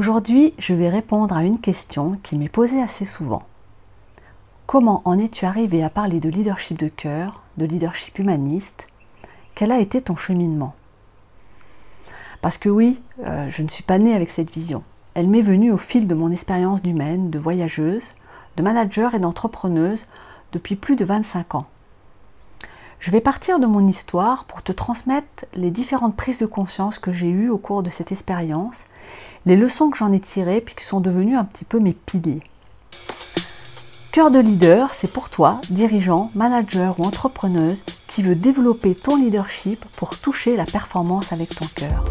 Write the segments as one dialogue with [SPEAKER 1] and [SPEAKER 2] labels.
[SPEAKER 1] Aujourd'hui, je vais répondre à une question qui m'est posée assez souvent. Comment en es-tu arrivé à parler de leadership de cœur, de leadership humaniste? Quel a été ton cheminement? Parce que oui, euh, je ne suis pas née avec cette vision. Elle m'est venue au fil de mon expérience d'humaine, de voyageuse, de manager et d'entrepreneuse depuis plus de 25 ans. Je vais partir de mon histoire pour te transmettre les différentes prises de conscience que j'ai eues au cours de cette expérience, les leçons que j'en ai tirées puis qui sont devenues un petit peu mes piliers. Cœur de leader, c'est pour toi, dirigeant, manager ou entrepreneuse, qui veut développer ton leadership pour toucher la performance avec ton cœur.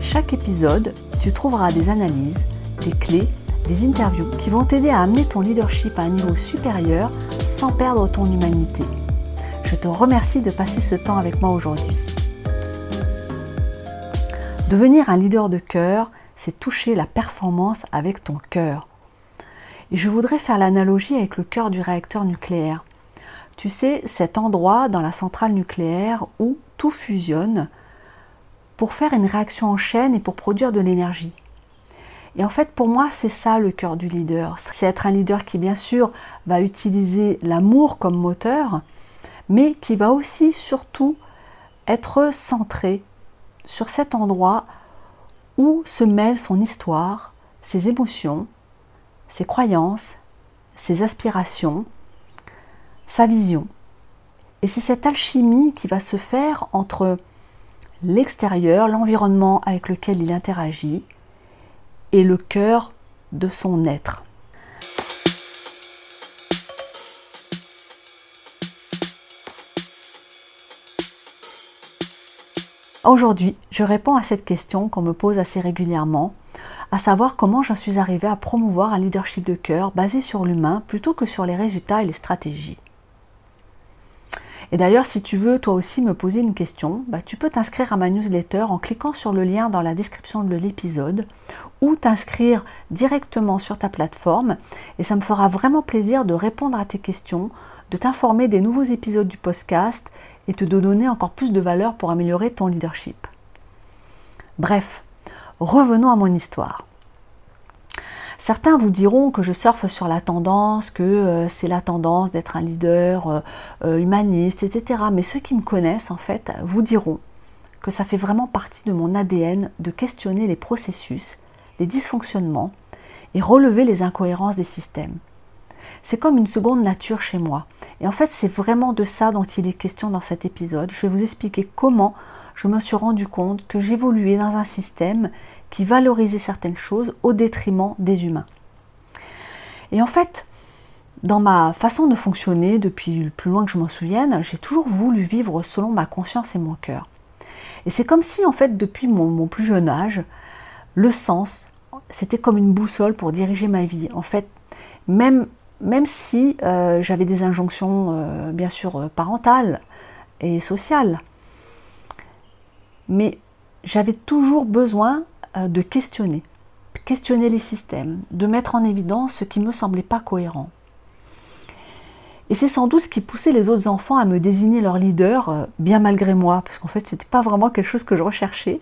[SPEAKER 1] Chaque épisode, tu trouveras des analyses, des clés, des interviews qui vont t'aider à amener ton leadership à un niveau supérieur sans perdre ton humanité. Je te remercie de passer ce temps avec moi aujourd'hui. Devenir un leader de cœur, c'est toucher la performance avec ton cœur. Et je voudrais faire l'analogie avec le cœur du réacteur nucléaire. Tu sais, cet endroit dans la centrale nucléaire où tout fusionne pour faire une réaction en chaîne et pour produire de l'énergie. Et en fait, pour moi, c'est ça le cœur du leader. C'est être un leader qui, bien sûr, va utiliser l'amour comme moteur, mais qui va aussi surtout être centré sur cet endroit où se mêle son histoire, ses émotions, ses croyances, ses aspirations, sa vision. Et c'est cette alchimie qui va se faire entre l'extérieur, l'environnement avec lequel il interagit, et le cœur de son être. Aujourd'hui, je réponds à cette question qu'on me pose assez régulièrement, à savoir comment j'en suis arrivée à promouvoir un leadership de cœur basé sur l'humain plutôt que sur les résultats et les stratégies. Et d'ailleurs, si tu veux toi aussi me poser une question, bah, tu peux t'inscrire à ma newsletter en cliquant sur le lien dans la description de l'épisode ou t'inscrire directement sur ta plateforme et ça me fera vraiment plaisir de répondre à tes questions, de t'informer des nouveaux épisodes du podcast et te donner encore plus de valeur pour améliorer ton leadership. Bref, revenons à mon histoire. Certains vous diront que je surfe sur la tendance, que euh, c'est la tendance d'être un leader euh, euh, humaniste, etc. Mais ceux qui me connaissent, en fait, vous diront que ça fait vraiment partie de mon ADN de questionner les processus, les dysfonctionnements et relever les incohérences des systèmes. C'est comme une seconde nature chez moi. Et en fait, c'est vraiment de ça dont il est question dans cet épisode. Je vais vous expliquer comment je me suis rendu compte que j'évoluais dans un système qui valorisait certaines choses au détriment des humains. Et en fait, dans ma façon de fonctionner, depuis le plus loin que je m'en souvienne, j'ai toujours voulu vivre selon ma conscience et mon cœur. Et c'est comme si, en fait, depuis mon, mon plus jeune âge, le sens, c'était comme une boussole pour diriger ma vie. En fait, même même si euh, j'avais des injonctions, euh, bien sûr, euh, parentales et sociales. Mais j'avais toujours besoin de questionner, questionner les systèmes, de mettre en évidence ce qui ne me semblait pas cohérent. Et c'est sans doute ce qui poussait les autres enfants à me désigner leur leader, bien malgré moi, parce qu'en fait, ce n'était pas vraiment quelque chose que je recherchais.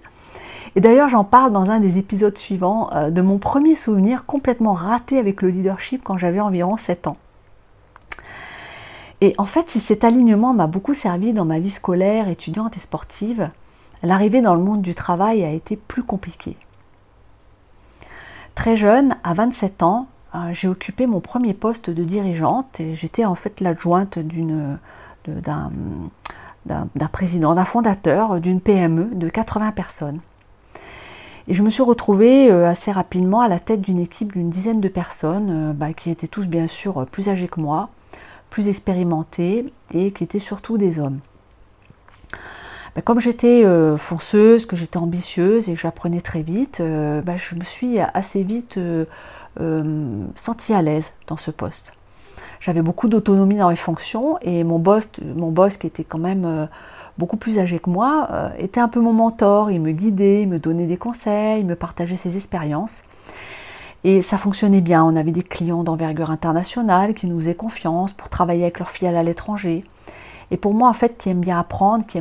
[SPEAKER 1] Et d'ailleurs, j'en parle dans un des épisodes suivants euh, de mon premier souvenir complètement raté avec le leadership quand j'avais environ 7 ans. Et en fait, si cet alignement m'a beaucoup servi dans ma vie scolaire, étudiante et sportive, l'arrivée dans le monde du travail a été plus compliquée. Très jeune, à 27 ans, euh, j'ai occupé mon premier poste de dirigeante et j'étais en fait l'adjointe d'un président, d'un fondateur d'une PME de 80 personnes. Et je me suis retrouvée euh, assez rapidement à la tête d'une équipe d'une dizaine de personnes euh, bah, qui étaient tous bien sûr plus âgés que moi, plus expérimentés et qui étaient surtout des hommes. Bah, comme j'étais euh, fonceuse, que j'étais ambitieuse et que j'apprenais très vite, bah, je me suis assez vite sentie à l'aise dans ce poste. J'avais beaucoup d'autonomie dans mes fonctions et mon boss, mon boss qui était quand même beaucoup plus âgé que moi, euh, était un peu mon mentor. Il me guidait, il me donnait des conseils, il me partageait ses expériences. Et ça fonctionnait bien. On avait des clients d'envergure internationale qui nous faisaient confiance pour travailler avec leurs filiales à l'étranger. Et pour moi, en fait, qui aime bien apprendre, qui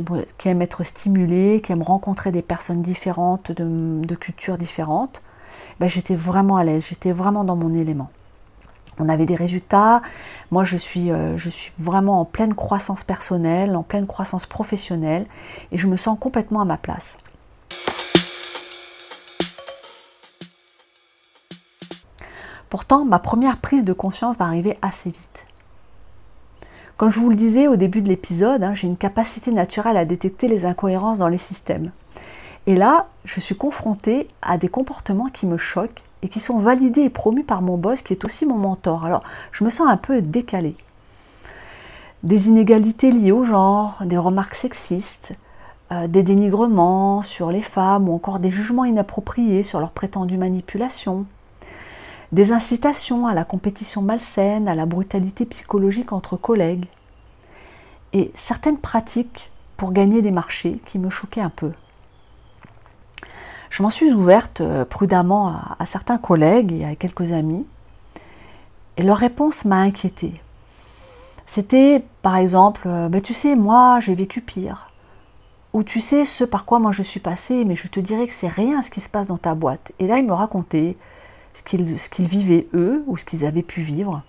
[SPEAKER 1] aime, être stimulé, qui aime rencontrer des personnes différentes, de, cultures différentes, ben, j'étais vraiment à l'aise, j'étais vraiment dans mon élément. On avait des résultats. Moi, je suis, euh, je suis vraiment en pleine croissance personnelle, en pleine croissance professionnelle, et je me sens complètement à ma place. Pourtant, ma première prise de conscience va arriver assez vite. Comme je vous le disais au début de l'épisode, hein, j'ai une capacité naturelle à détecter les incohérences dans les systèmes. Et là, je suis confrontée à des comportements qui me choquent et qui sont validés et promus par mon boss qui est aussi mon mentor. Alors, je me sens un peu décalée. Des inégalités liées au genre, des remarques sexistes, euh, des dénigrements sur les femmes ou encore des jugements inappropriés sur leur prétendue manipulation, des incitations à la compétition malsaine, à la brutalité psychologique entre collègues, et certaines pratiques pour gagner des marchés qui me choquaient un peu. Je m'en suis ouverte euh, prudemment à, certains collègues et à quelques amis, et leur réponse m'a inquiétée. C'était par exemple, euh, tu sais, moi j'ai vécu pire. Ou tu sais ce par quoi moi je suis passée, mais je te dirais que c'est rien ce qui se passe dans ta boîte. Et là, ils me racontaient ce qu'ils vivaient eux ou ce qu'ils avaient pu vivre,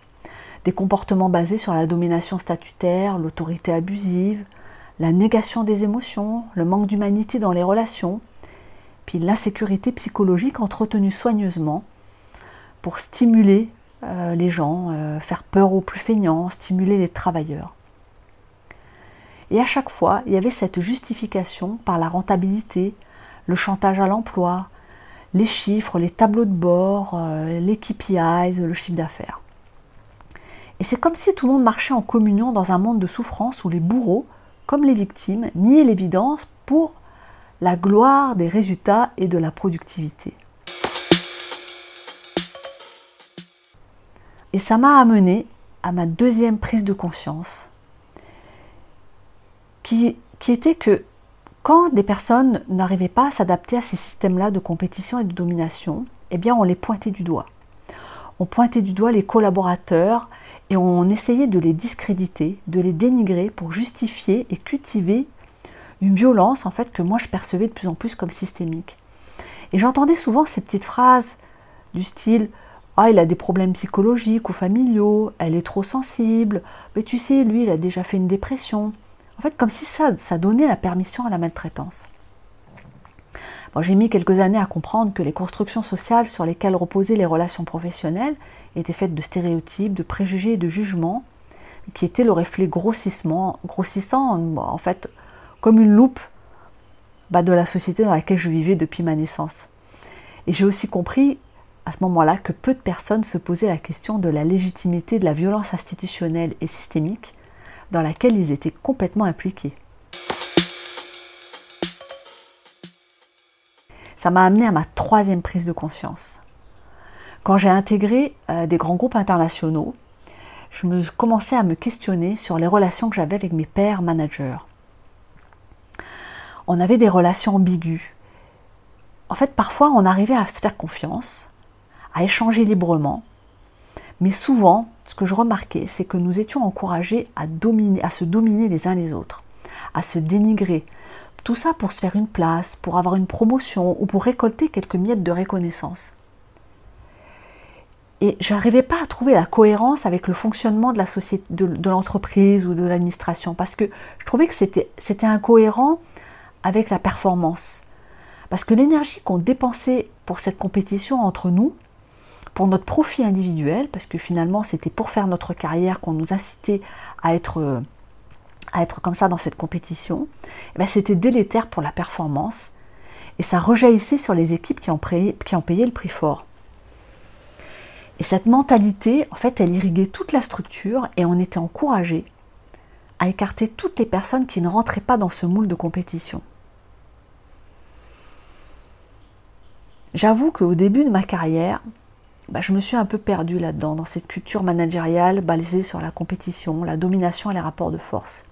[SPEAKER 1] des comportements basés sur la domination statutaire, l'autorité abusive, la négation des émotions, le manque d'humanité dans les relations, puis l'insécurité psychologique entretenue soigneusement pour stimuler euh, les gens, euh, faire peur aux plus feignants, stimuler les travailleurs. Et à chaque fois, il y avait cette justification par la rentabilité, le chantage à l'emploi, les chiffres, les tableaux de bord, euh, les KPIs, le chiffre d'affaires. Et c'est comme si tout le monde marchait en communion dans un monde de souffrance où les bourreaux, comme les victimes, niaient l'évidence pour la gloire des résultats et de la productivité. Et ça m'a amené à ma deuxième prise de conscience, qui, était que quand des personnes n'arrivaient pas à s'adapter à ces systèmes-là de compétition et de domination, eh bien on les pointait du doigt. On pointait du doigt les collaborateurs et on essayait de les discréditer, de les dénigrer pour justifier et cultiver une violence en fait que moi je percevais de plus en plus comme systémique. Et j'entendais souvent ces petites phrases du style ah, il a des problèmes psychologiques ou familiaux, elle est trop sensible, mais tu sais, lui, il a déjà fait une dépression. En fait, comme si ça, ça donnait la permission à la maltraitance. j'ai mis quelques années à comprendre que les constructions sociales sur lesquelles reposaient les relations professionnelles étaient faites de stéréotypes, de préjugés et de jugements, qui étaient le reflet grossissement, grossissant, en fait, comme une loupe bah, de la société dans laquelle je vivais depuis ma naissance. Et j'ai aussi compris à ce moment-là que peu de personnes se posaient la question de la légitimité de la violence institutionnelle et systémique dans laquelle ils étaient complètement impliqués. Ça m'a amené à ma troisième prise de conscience. Quand j'ai intégré euh, des grands groupes internationaux, je me commençais à me questionner sur les relations que j'avais avec mes pairs managers. On avait des relations ambiguës. En fait, parfois, on arrivait à se faire confiance, à échanger librement, mais souvent, ce que je remarquais, c'est que nous étions encouragés à, se dominer les uns les autres, à se dénigrer. Tout ça pour se faire une place, pour avoir une promotion ou pour récolter quelques miettes de reconnaissance. Et j'arrivais pas à trouver la cohérence avec le fonctionnement de société, de, l'entreprise ou de l'administration, parce que je trouvais que c'était incohérent avec la performance. Parce que l'énergie qu'on dépensait pour cette compétition entre nous, pour notre profit individuel, parce que finalement c'était pour faire notre carrière qu'on nous incitait à être, euh, à être comme ça dans cette compétition, eh ben, c'était délétère pour la performance et ça rejaillissait sur les équipes qui ont, payé, qui ont payé le prix fort. Et cette mentalité, en fait, elle irriguait toute la structure et on était encouragé à écarter toutes les personnes qui ne rentraient pas dans ce moule de compétition. J'avoue qu'au début de ma carrière, bah, je me suis un peu perdue là-dedans, dans cette culture managériale basée sur la compétition, la domination et les rapports de force.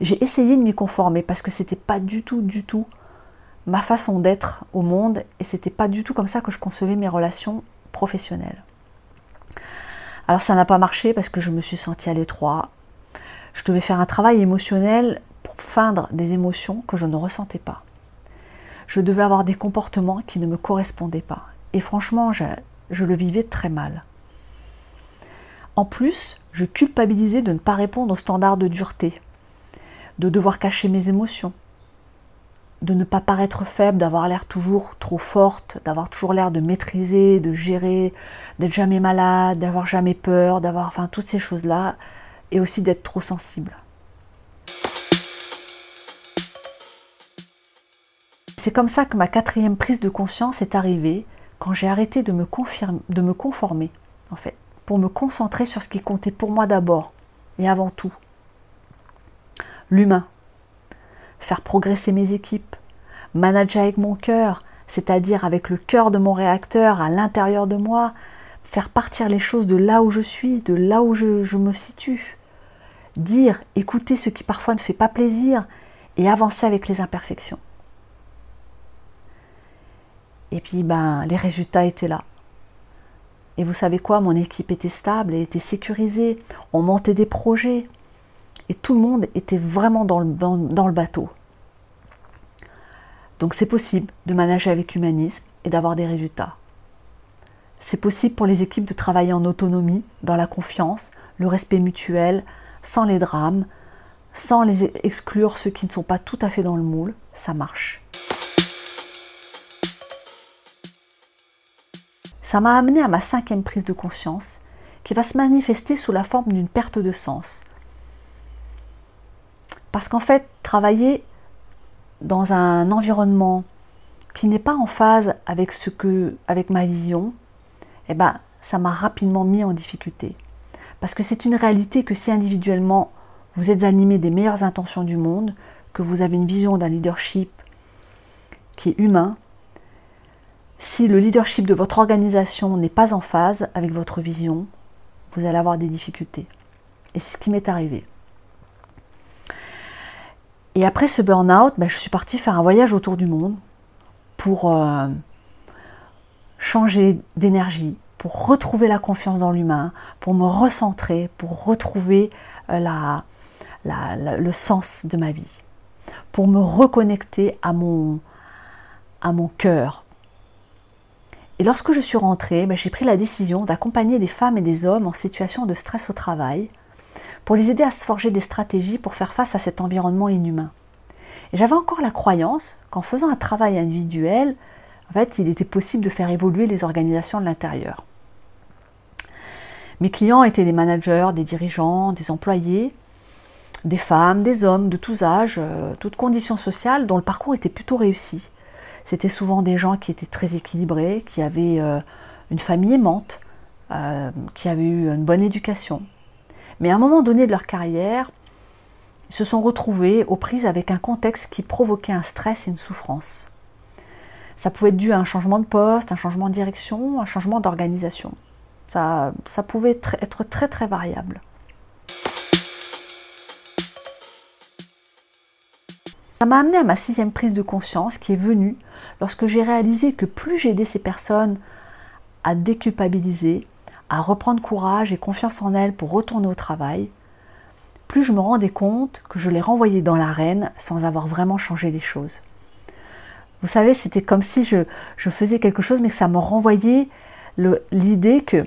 [SPEAKER 1] J'ai essayé de m'y conformer parce que c'était pas du tout, du tout ma façon d'être au monde et c'était pas du tout comme ça que je concevais mes relations professionnelles. Alors ça n'a pas marché parce que je me suis sentie à l'étroit. Je devais faire un travail émotionnel pour feindre des émotions que je ne ressentais pas. Je devais avoir des comportements qui ne me correspondaient pas. Et franchement, je, le vivais très mal. En plus, je culpabilisais de ne pas répondre aux standards de dureté, de devoir cacher mes émotions, de ne pas paraître faible, d'avoir l'air toujours trop forte, d'avoir toujours l'air de maîtriser, de gérer, d'être jamais malade, d'avoir jamais peur, d'avoir enfin toutes ces choses-là, et aussi d'être trop sensible. C'est comme ça que ma quatrième prise de conscience est arrivée quand j'ai arrêté de me, conformer, en fait, pour me concentrer sur ce qui comptait pour moi d'abord et avant tout. L'humain, faire progresser mes équipes, manager avec mon cœur, c'est-à-dire avec le cœur de mon réacteur à l'intérieur de moi, faire partir les choses de là où je suis, de là où je me situe, dire, écouter ce qui parfois ne fait pas plaisir et avancer avec les imperfections. Et puis, ben, les résultats étaient là. Et vous savez quoi, mon équipe était stable et était sécurisée. On montait des projets. Et tout le monde était vraiment dans le, dans le bateau. Donc c'est possible de manager avec humanisme et d'avoir des résultats. C'est possible pour les équipes de travailler en autonomie, dans la confiance, le respect mutuel, sans les drames, sans les exclure ceux qui ne sont pas tout à fait dans le moule. Ça marche. Ça m'a amené à ma cinquième prise de conscience, qui va se manifester sous la forme d'une perte de sens. Parce qu'en fait, travailler dans un environnement qui n'est pas en phase avec ce que, avec ma vision, eh ben, ça m'a rapidement mis en difficulté. Parce que c'est une réalité que si individuellement vous êtes animé des meilleures intentions du monde, que vous avez une vision d'un leadership qui est humain, si le leadership de votre organisation n'est pas en phase avec votre vision, vous allez avoir des difficultés. Et c'est ce qui m'est arrivé. Et après ce burn-out, ben, je suis partie faire un voyage autour du monde pour euh, changer d'énergie, pour retrouver la confiance dans l'humain, pour me recentrer, pour retrouver euh, le sens de ma vie, pour me reconnecter à mon, à mon cœur, et lorsque je suis rentrée, ben, j'ai pris la décision d'accompagner des femmes et des hommes en situation de stress au travail pour les aider à se forger des stratégies pour faire face à cet environnement inhumain. Et j'avais encore la croyance qu'en faisant un travail individuel, en fait, il était possible de faire évoluer les organisations de l'intérieur. Mes clients étaient des managers, des dirigeants, des employés, des femmes, des hommes de tous âges, euh, toutes conditions sociales, dont le parcours était plutôt réussi. C'était souvent des gens qui étaient très équilibrés, qui avaient euh, une famille aimante, euh, qui avaient eu une bonne éducation. Mais à un moment donné de leur carrière, ils se sont retrouvés aux prises avec un contexte qui provoquait un stress et une souffrance. Ça pouvait être dû à un changement de poste, un changement de direction, un changement d'organisation. Ça, ça pouvait être très très variable. Ça m'a amené à ma sixième prise de conscience qui est venue lorsque j'ai réalisé que plus j'aidais ces personnes à déculpabiliser, à reprendre courage et confiance en elles pour retourner au travail, plus je me rendais compte que je les renvoyais dans l'arène sans avoir vraiment changé les choses. Vous savez, c'était comme si je, faisais quelque chose, mais que ça me renvoyait l'idée que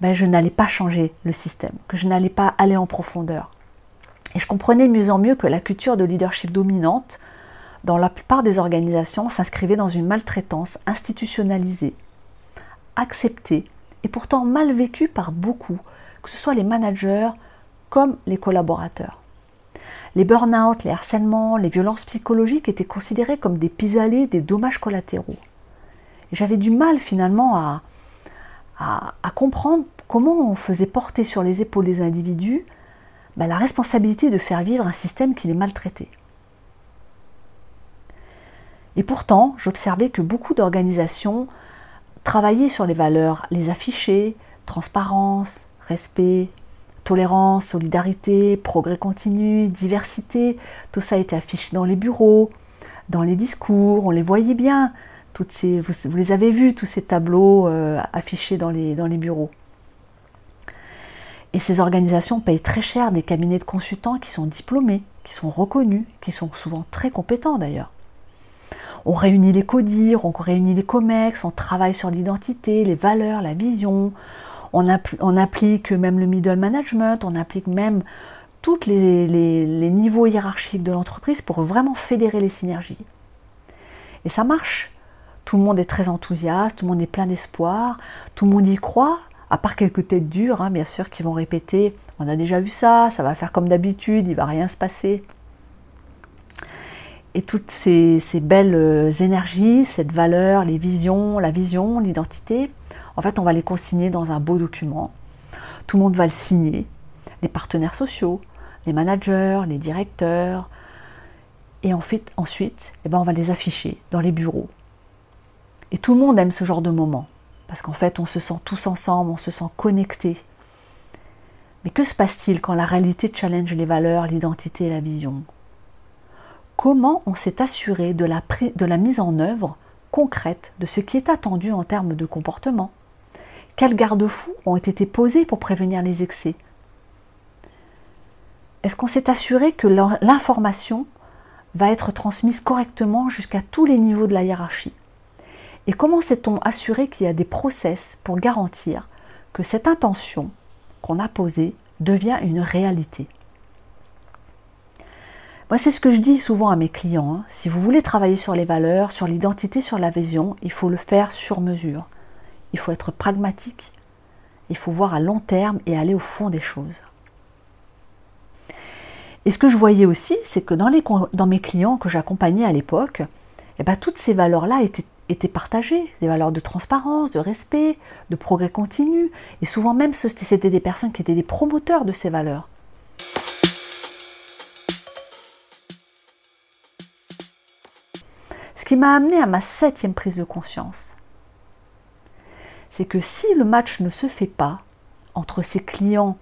[SPEAKER 1] ben, je n'allais pas changer le système, que je n'allais pas aller en profondeur. Et je comprenais mieux en mieux que la culture de leadership dominante, dans la plupart des organisations, s'inscrivait dans une maltraitance institutionnalisée, acceptée et pourtant mal vécue par beaucoup, que ce soit les managers comme les collaborateurs. Les burn-out, les harcèlements, les violences psychologiques étaient considérés comme des pis-aller, des dommages collatéraux. J'avais du mal finalement à, à comprendre comment on faisait porter sur les épaules des individus bah, la responsabilité de faire vivre un système qui les maltraitait. Et pourtant, j'observais que beaucoup d'organisations travaillaient sur les valeurs, les afficher, transparence, respect, tolérance, solidarité, progrès continu, diversité, tout ça était affiché dans les bureaux, dans les discours, on les voyait bien. Vous, les avez vus, tous ces tableaux euh, affichés dans les bureaux. Et ces organisations payent très cher des cabinets de consultants qui sont diplômés, qui sont reconnus, qui sont souvent très compétents d'ailleurs. On réunit les CODIR, on réunit les COMEX, on travaille sur l'identité, les valeurs, la vision, on, applique même le middle management, on applique même tous les niveaux hiérarchiques de l'entreprise pour vraiment fédérer les synergies. Et ça marche. Tout le monde est très enthousiaste, tout le monde est plein d'espoir, tout le monde y croit, à part quelques têtes dures, hein, bien sûr, qui vont répéter on a déjà vu ça, ça va faire comme d'habitude, il va rien se passer. Et toutes ces, belles euh, énergies, cette valeur, les visions, la vision, l'identité, en fait, on va les consigner dans un beau document. Tout le monde va le signer, les partenaires sociaux, les managers, les directeurs. Et ensuite, eh ben, on va les afficher dans les bureaux. Et tout le monde aime ce genre de moment. Parce qu'en fait, on se sent tous ensemble, on se sent connectés. Mais que se passe-t-il quand la réalité challenge les valeurs, l'identité et la vision? Comment on s'est assuré de la, de la mise en œuvre concrète de ce qui est attendu en termes de comportement? Quels garde-fous ont été posés pour prévenir les excès? Est-ce qu'on s'est assuré que l'information va être transmise correctement jusqu'à tous les niveaux de la hiérarchie? Et comment s'est-on assuré qu'il y a des process pour garantir que cette intention qu'on a posée devient une réalité? Moi, c'est ce que je dis souvent à mes clients. Hein. Si vous voulez travailler sur les valeurs, sur l'identité, sur la vision, il faut le faire sur mesure. Il faut être pragmatique. Il faut voir à long terme et aller au fond des choses. Et ce que je voyais aussi, c'est que dans, mes clients que j'accompagnais à l'époque, eh ben, toutes ces valeurs-là étaient étaient partagées, des valeurs de transparence, de respect, de progrès continu, et souvent même c'était des personnes qui étaient des promoteurs de ces valeurs. Ce qui m'a amené à ma septième prise de conscience, c'est que si le match ne se fait pas entre ces clients,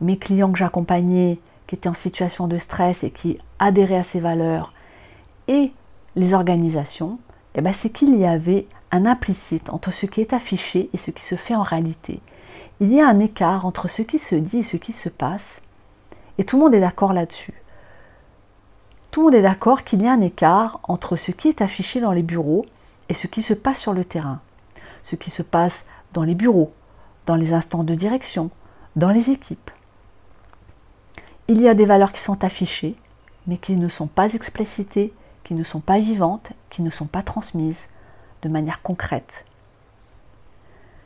[SPEAKER 1] mes clients que j'accompagnais, qui étaient en situation de stress et qui adhéraient à ces valeurs, et les organisations, eh ben, c'est qu'il y avait un implicite entre ce qui est affiché et ce qui se fait en réalité. Il y a un écart entre ce qui se dit et ce qui se passe, et tout le monde est d'accord là-dessus. Tout le monde est d'accord qu'il y a un écart entre ce qui est affiché dans les bureaux et ce qui se passe sur le terrain. Ce qui se passe dans les bureaux, dans les instants de direction, dans les équipes. Il y a des valeurs qui sont affichées, mais qui ne sont pas explicitées qui ne sont pas vivantes, qui ne sont pas transmises de manière concrète.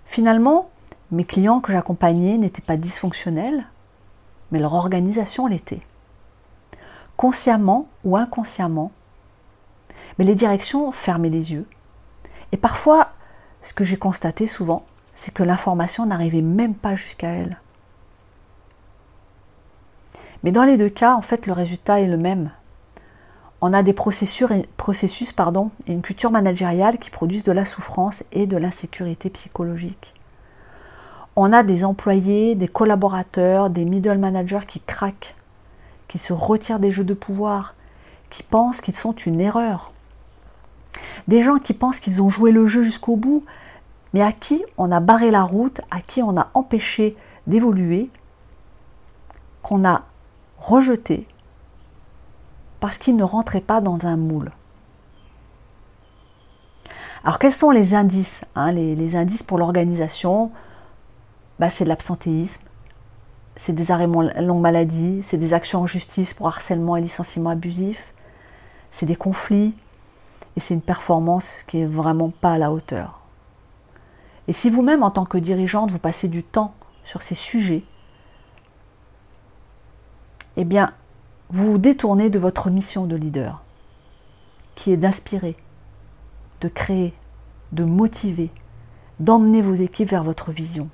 [SPEAKER 1] Finalement, mes clients que j'accompagnais n'étaient pas dysfonctionnels, mais leur organisation l'était. Consciemment ou inconsciemment, mais les directions fermaient les yeux. Et parfois, ce que j'ai constaté souvent, c'est que l'information n'arrivait même pas jusqu'à elles. Mais dans les deux cas, en fait, le résultat est le même on a des processus, pardon, et une culture managériale qui produisent de la souffrance et de l'insécurité psychologique. On a des employés, des collaborateurs, des middle managers qui craquent, qui se retirent des jeux de pouvoir, qui pensent qu'ils sont une erreur. Des gens qui pensent qu'ils ont joué le jeu jusqu'au bout, mais à qui on a barré la route, à qui on a empêché d'évoluer, qu'on a rejeté parce qu'il ne rentrait pas dans un moule. Alors quels sont les indices hein, les, indices pour l'organisation? Bah, C'est de l'absentéisme, c'est des arrêts longue maladie, c'est des actions en justice pour harcèlement et licenciement abusif, c'est des conflits et c'est une performance qui est vraiment pas à la hauteur. Et si vous-même, en tant que dirigeante, vous passez du temps sur ces sujets, eh bien, vous vous détournez de votre mission de leader, qui est d'inspirer, de créer, de motiver, d'emmener vos équipes vers votre vision.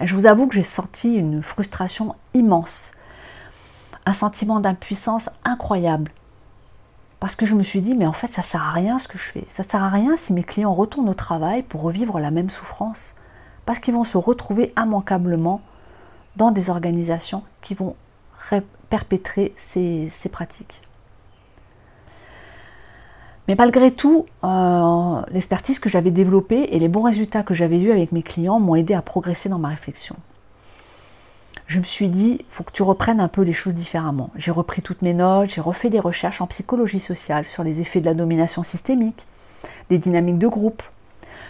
[SPEAKER 1] je vous avoue que j'ai senti une frustration immense, un sentiment d'impuissance incroyable. Parce que je me suis dit, mais en fait, ça sert à rien ce que je fais. Ça sert à rien si mes clients retournent au travail pour revivre la même souffrance. Parce qu'ils vont se retrouver immanquablement dans des organisations qui vont perpétrer ces, pratiques. Mais malgré tout, euh, l'expertise que j'avais développée et les bons résultats que j'avais eus avec mes clients m'ont aidé à progresser dans ma réflexion. je me suis dit, il faut que tu reprennes un peu les choses différemment. J'ai repris toutes mes notes, j'ai refait des recherches en psychologie sociale sur les effets de la domination systémique, des dynamiques de groupe,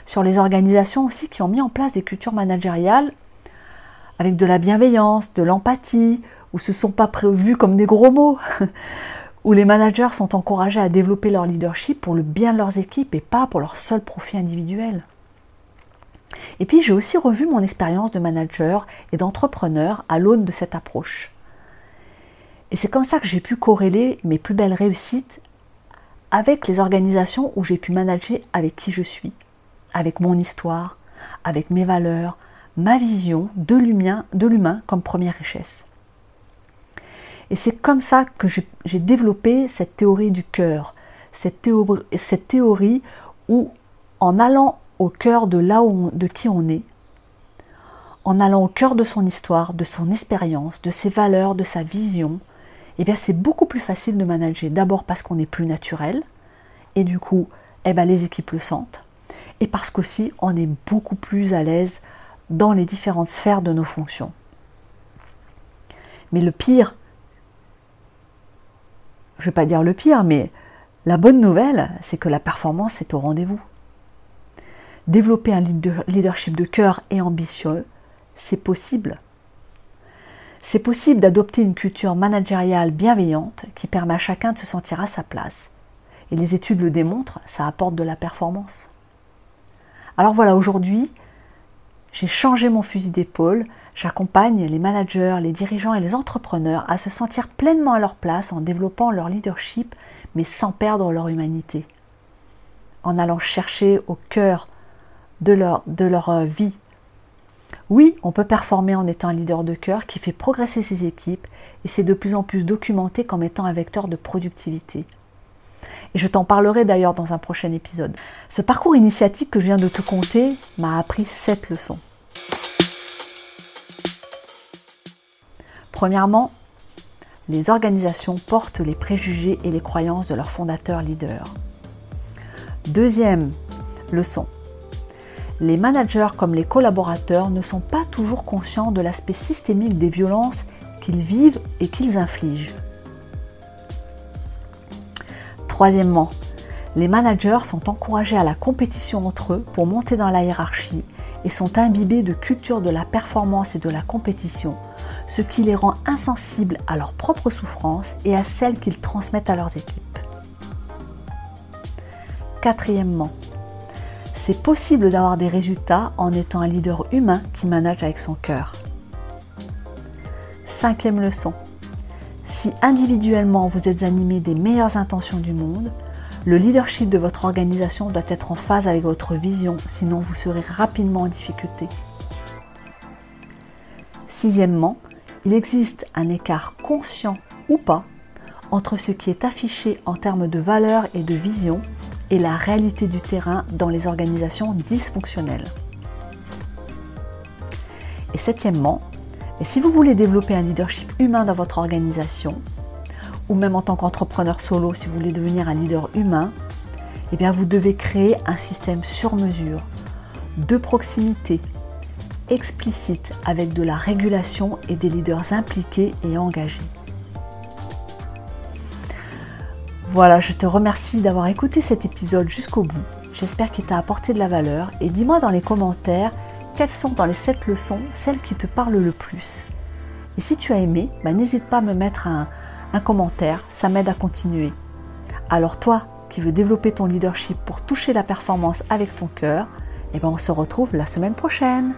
[SPEAKER 1] sur les organisations aussi qui ont mis en place des cultures managériales avec de la bienveillance, de l'empathie, où ce ne sont pas prévus comme des gros mots, où les managers sont encouragés à développer leur leadership pour le bien de leurs équipes et pas pour leur seul profit individuel. Et puis j'ai aussi revu mon expérience de manager et d'entrepreneur à l'aune de cette approche. Et c'est comme ça que j'ai pu corréler mes plus belles réussites avec les organisations où j'ai pu manager avec qui je suis, avec mon histoire, avec mes valeurs, ma vision de l'humain comme première richesse. Et c'est comme ça que j'ai développé cette théorie du cœur, cette théorie, où en allant au cœur de là où de qui on est, en allant au cœur de son histoire, de son expérience, de ses valeurs, de sa vision, eh bien c'est beaucoup plus facile de manager. D'abord parce qu'on est plus naturel, et du coup, eh bien, les équipes le sentent, et parce qu'aussi on est beaucoup plus à l'aise dans les différentes sphères de nos fonctions. Mais le pire, je ne vais pas dire le pire, mais la bonne nouvelle, c'est que la performance est au rendez-vous. Développer un leadership de cœur et ambitieux, c'est possible. C'est possible d'adopter une culture managériale bienveillante qui permet à chacun de se sentir à sa place. Et les études le démontrent, ça apporte de la performance. Alors voilà, aujourd'hui, j'ai changé mon fusil d'épaule, j'accompagne les managers, les dirigeants et les entrepreneurs à se sentir pleinement à leur place en développant leur leadership, mais sans perdre leur humanité. En allant chercher au cœur de leur, euh, vie. Oui, on peut performer en étant un leader de cœur qui fait progresser ses équipes et c'est de plus en plus documenté comme étant un vecteur de productivité. Et je t'en parlerai d'ailleurs dans un prochain épisode. Ce parcours initiatique que je viens de te conter m'a appris sept leçons. Premièrement, les organisations portent les préjugés et les croyances de leurs fondateurs leaders. Deuxième leçon, les managers comme les collaborateurs ne sont pas toujours conscients de l'aspect systémique des violences qu'ils vivent et qu'ils infligent. Troisièmement, les managers sont encouragés à la compétition entre eux pour monter dans la hiérarchie et sont imbibés de culture de la performance et de la compétition, ce qui les rend insensibles à leurs propres souffrances et à celles qu'ils transmettent à leurs équipes. Quatrièmement, c'est possible d'avoir des résultats en étant un leader humain qui manage avec son cœur. Cinquième leçon. Si individuellement vous êtes animé des meilleures intentions du monde, le leadership de votre organisation doit être en phase avec votre vision, sinon vous serez rapidement en difficulté. Sixièmement, il existe un écart conscient ou pas entre ce qui est affiché en termes de valeur et de vision et la réalité du terrain dans les organisations dysfonctionnelles. Et septièmement, si vous voulez développer un leadership humain dans votre organisation, ou même en tant qu'entrepreneur solo, si vous voulez devenir un leader humain, eh bien vous devez créer un système sur mesure, de proximité, explicite, avec de la régulation et des leaders impliqués et engagés. Voilà, je te remercie d'avoir écouté cet épisode jusqu'au bout. J'espère qu'il t'a apporté de la valeur et dis-moi dans les commentaires quelles sont dans les 7 leçons celles qui te parlent le plus? Et si tu as aimé, bah, n'hésite pas à me mettre un, commentaire, ça m'aide à continuer. Alors toi qui veux développer ton leadership pour toucher la performance avec ton cœur, eh ben on se retrouve la semaine prochaine.